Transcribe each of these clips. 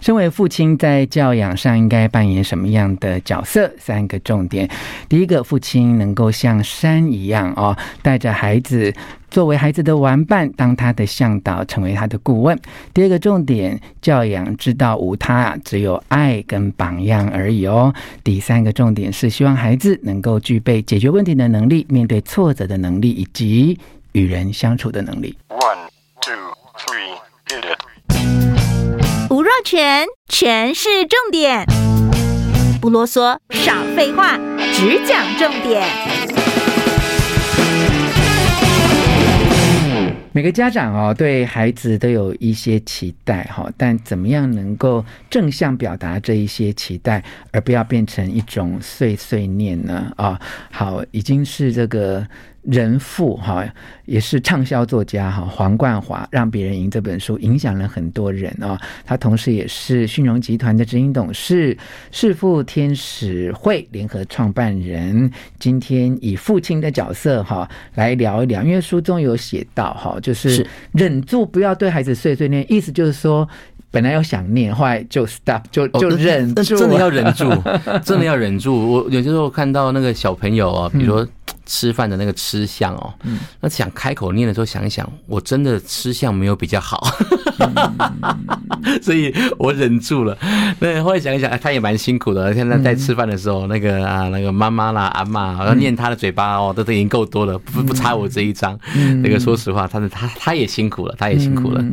身为父亲，在教养上应该扮演什么样的角色？三个重点：第一个，父亲能够像山一样哦，带着孩子作为孩子的玩伴，当他的向导，成为他的顾问。第二个重点，教养之道无他，只有爱跟榜样而已哦。第三个重点是希望孩子能够具备解决问题的能力，面对挫折的能力，以及与人相处的能力。One, 全全是重点，不啰嗦，少废话，只讲重点。每个家长哦，对孩子都有一些期待哈，但怎么样能够正向表达这一些期待，而不要变成一种碎碎念呢？啊，好，已经是这个。人父哈也是畅销作家哈黄冠华让别人赢这本书影响了很多人啊，他同时也是讯荣集团的执行董事，识富天使会联合创办人。今天以父亲的角色哈来聊一聊，因为书中有写到哈，就是忍住不要对孩子碎碎念，意思就是说本来要想念，后来就 stop 就就忍住，真的要忍住，真的要忍住。我有些时候看到那个小朋友啊，比如说。吃饭的那个吃相哦，那想开口念的时候，想一想，我真的吃相没有比较好，所以我忍住了。那后来想一想，他也蛮辛苦的。现在在吃饭的时候，那个啊，那个妈妈啦、阿妈，好像念他的嘴巴哦，都都已经够多了，不不差我这一张。那个说实话，他的他他也辛苦了，他也辛苦了。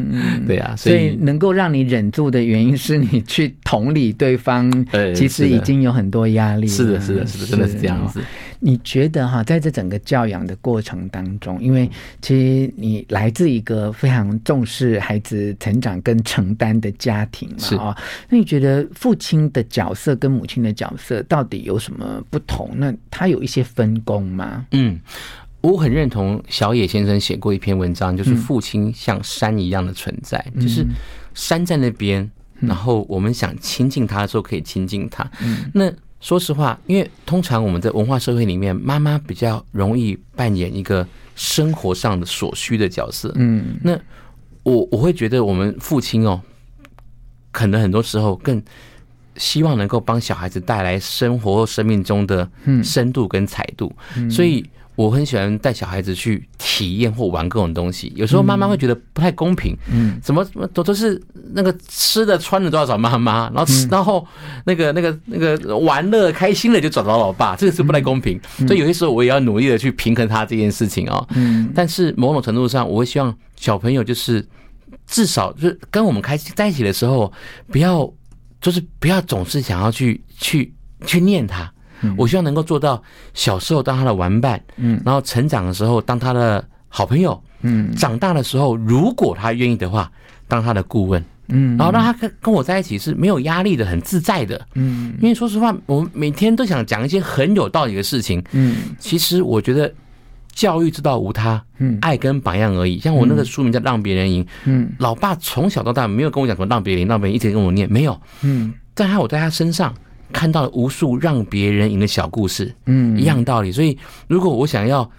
对啊，所以能够让你忍住的原因是你去同理对方，其实已经有很多压力。是的，是的，是的，真的是这样子。你觉得哈，在这整个教养的过程当中，因为其实你来自一个非常重视孩子成长跟承担的家庭嘛，啊，那你觉得父亲的角色跟母亲的角色到底有什么不同？那他有一些分工吗？嗯，我很认同小野先生写过一篇文章，就是父亲像山一样的存在，嗯、就是山在那边，然后我们想亲近他的时候可以亲近他，嗯、那。说实话，因为通常我们在文化社会里面，妈妈比较容易扮演一个生活上的所需的角色。嗯，那我我会觉得我们父亲哦，可能很多时候更希望能够帮小孩子带来生活或生命中的深度跟彩度，所以。我很喜欢带小孩子去体验或玩各种东西，有时候妈妈会觉得不太公平，嗯，怎么怎么都都是那个吃的穿的都要找妈妈，然后吃然后那个那个那个玩乐开心了就找到老爸，这个是不太公平，所以有些时候我也要努力的去平衡他这件事情哦。嗯，但是某种程度上，我会希望小朋友就是至少就是跟我们开心在一起的时候，不要就是不要总是想要去去去念他。我希望能够做到小时候当他的玩伴，嗯，然后成长的时候当他的好朋友，嗯，长大的时候如果他愿意的话，当他的顾问，嗯，然后让他跟跟我在一起是没有压力的，很自在的，嗯，因为说实话，我们每天都想讲一些很有道理的事情，嗯，其实我觉得教育之道无他，嗯，爱跟榜样而已。像我那个书名叫《让别人赢》，嗯，老爸从小到大没有跟我讲什么让别人赢，让别人一直跟我念，没有，嗯，但他我在他身上。看到了无数让别人赢的小故事，嗯，一样道理。所以，如果我想要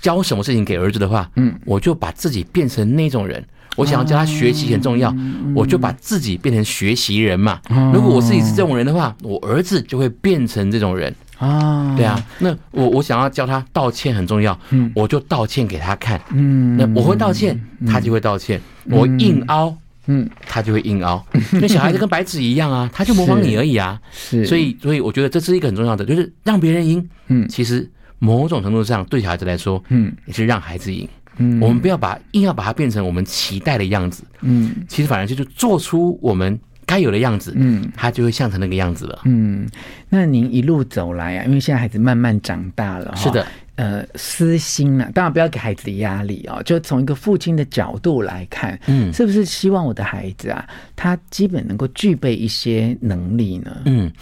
教什么事情给儿子的话，嗯，我就把自己变成那种人。我想要教他学习很重要，我就把自己变成学习人嘛。如果我自己是这种人的话，我儿子就会变成这种人啊。对啊，那我我想要教他道歉很重要，嗯，我就道歉给他看，嗯，那我会道歉，他就会道歉。我硬凹。嗯，他就会硬凹，那小孩子跟白纸一样啊，他就模仿你而已啊。是，所以，所以我觉得这是一个很重要的，就是让别人赢。嗯，其实某种程度上对小孩子来说，嗯，也是让孩子赢。嗯，我们不要把硬要把它变成我们期待的样子。嗯，其实反而就是做出我们该有的样子。嗯，他就会像成那个样子了。嗯，那您一路走来啊，因为现在孩子慢慢长大了，是的。呃，私心呢、啊，当然不要给孩子的压力哦。就从一个父亲的角度来看，嗯，是不是希望我的孩子啊，他基本能够具备一些能力呢？嗯，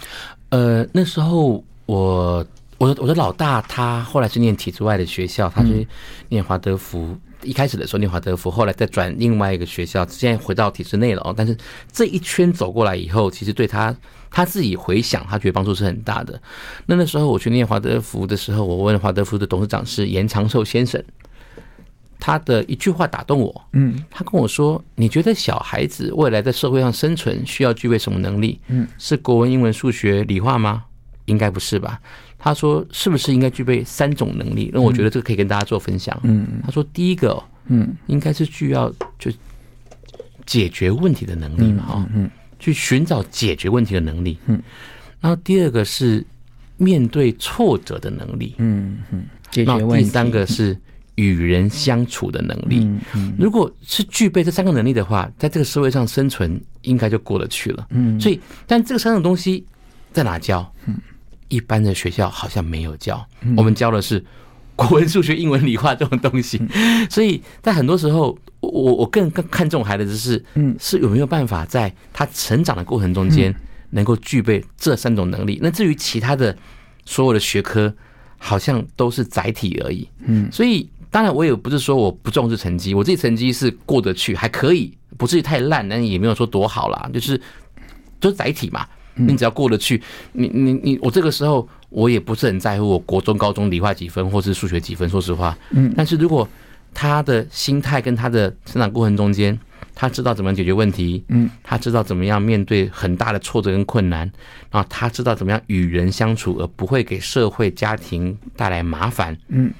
呃，那时候我我的我的老大，他后来是念体制外的学校，他是念华德福。一开始的时候念华德福，后来再转另外一个学校，现在回到体制内了哦。但是这一圈走过来以后，其实对他他自己回想，他觉得帮助是很大的。那那时候我去念华德福的时候，我问华德福的董事长是严长寿先生，他的一句话打动我。嗯，他跟我说：“你觉得小孩子未来在社会上生存需要具备什么能力？嗯，是国文、英文、数学、理化吗？应该不是吧？”他说：“是不是应该具备三种能力？”那我觉得这个可以跟大家做分享。嗯，他说：“第一个，嗯，应该是需要就解决问题的能力嘛，哈，嗯，去寻找解决问题的能力。嗯，然后第二个是面对挫折的能力。嗯嗯，解决问题。第三个是。”与人相处的能力，如果是具备这三个能力的话，在这个社会上生存应该就过得去了。嗯，所以，但这个三种东西在哪教？嗯，一般的学校好像没有教。我们教的是国文、数学、英文、理化这种东西。所以在很多时候，我我更更看重孩子的是，嗯，是有没有办法在他成长的过程中间能够具备这三种能力。那至于其他的所有的学科，好像都是载体而已。嗯，所以。当然，我也不是说我不重视成绩，我自己成绩是过得去，还可以，不至于太烂，但也没有说多好啦。就是，就是载体嘛，你只要过得去，你你你，我这个时候我也不是很在乎我国中、高中理化几分，或是数学几分。说实话，嗯，但是如果他的心态跟他的成长过程中间，他知道怎么样解决问题，嗯，他知道怎么样面对很大的挫折跟困难，然后他知道怎么样与人相处，而不会给社会家庭带来麻烦，嗯。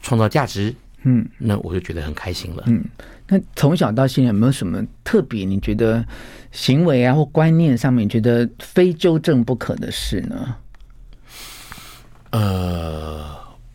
创造价值，嗯，那我就觉得很开心了。嗯，那从小到现在有没有什么特别？你觉得行为啊或观念上面，你觉得非纠正不可的事呢？呃，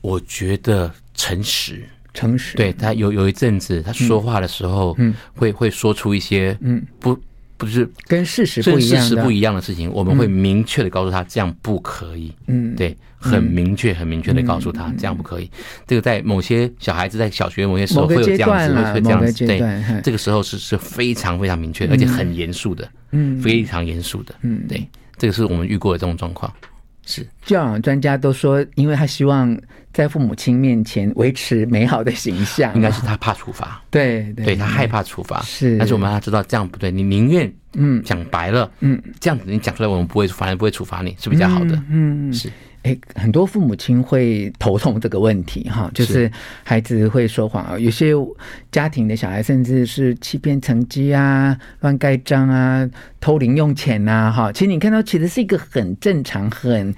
我觉得诚实，诚实。对，他有有一阵子，他说话的时候，嗯，会会说出一些，嗯，不。不是跟事实不一样，事实不一样的事情，我们会明确的告诉他这样不可以。嗯，对，很明确、很明确的告诉他这样不可以。这个在某些小孩子在小学某些时候会有这样子，会这样子。对，这个时候是是非常非常明确，而且很严肃的。嗯，非常严肃的。嗯，对，这个是我们遇过的这种状况。是。教养专家都说，因为他希望在父母亲面前维持美好的形象，应该是他怕处罚，对对，对他害怕处罚，是。但是我们让他知道这样不对，你宁愿嗯。讲白了，嗯，这样子你讲出来，我们不会，反而不会处罚你，是比较好的，嗯，是。哎，很多父母亲会头痛这个问题哈，就是孩子会说谎啊，有些家庭的小孩甚至是欺骗成绩啊、乱盖章啊、偷零用钱呐，哈。其实你看到，其实是一个很正常、很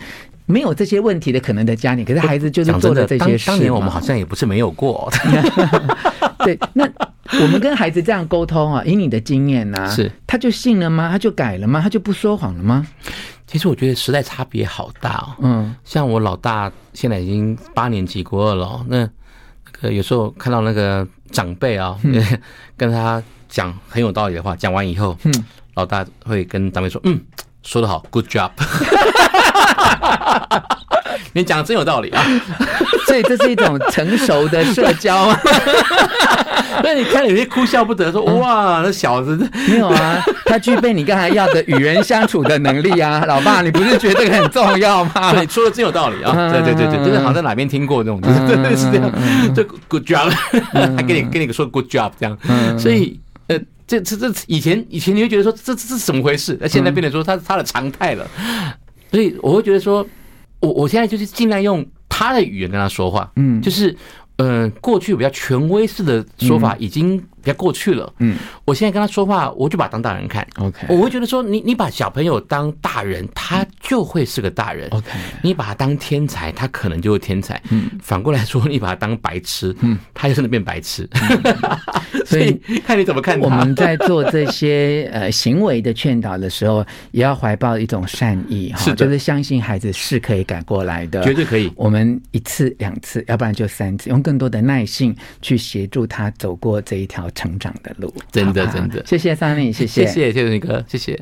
没有这些问题的可能的家庭，可是孩子就是做的这些事。当年我们好像也不是没有过。对，那我们跟孩子这样沟通啊，以你的经验呐，是他就信了吗？他就改了吗？他就不说谎了吗？其实我觉得时代差别好大哦。嗯，像我老大现在已经八年级国二了，那那个有时候看到那个长辈啊，跟他讲很有道理的话，讲完以后，嗯，老大会跟长辈说：“嗯，说得好，Good job。”你讲的真有道理啊！所以这是一种成熟的社交吗？那你看有些哭笑不得，说哇，那小子。没有啊，他具备你刚才要的与人相处的能力啊，老爸，你不是觉得这个很重要吗？你说的真有道理啊！对对对对，就是好像在哪边听过这种，真的是这样，就 good job，还给你给你说 good job 这样，所以呃，这这这以前以前你会觉得说这这是怎么回事？那现在变得说他他的常态了，所以我会觉得说。我我现在就是尽量用他的语言跟他说话，嗯，就是，呃，过去比较权威式的说法已经。比较过去了，嗯，我现在跟他说话，我就把他当大人看，OK，我会觉得说，你你把小朋友当大人，他就会是个大人，OK，你把他当天才，他可能就是天才，嗯，反过来说，你把他当白痴，嗯，他就真的变白痴，所以看你怎么看。我们在做这些 呃行为的劝导的时候，也要怀抱一种善意哈，就是相信孩子是可以改过来的，绝对可以。我们一次两次，要不然就三次，用更多的耐性去协助他走过这一条成长的路，真的真的，谢谢谢谢谢谢谢谢你哥，谢谢。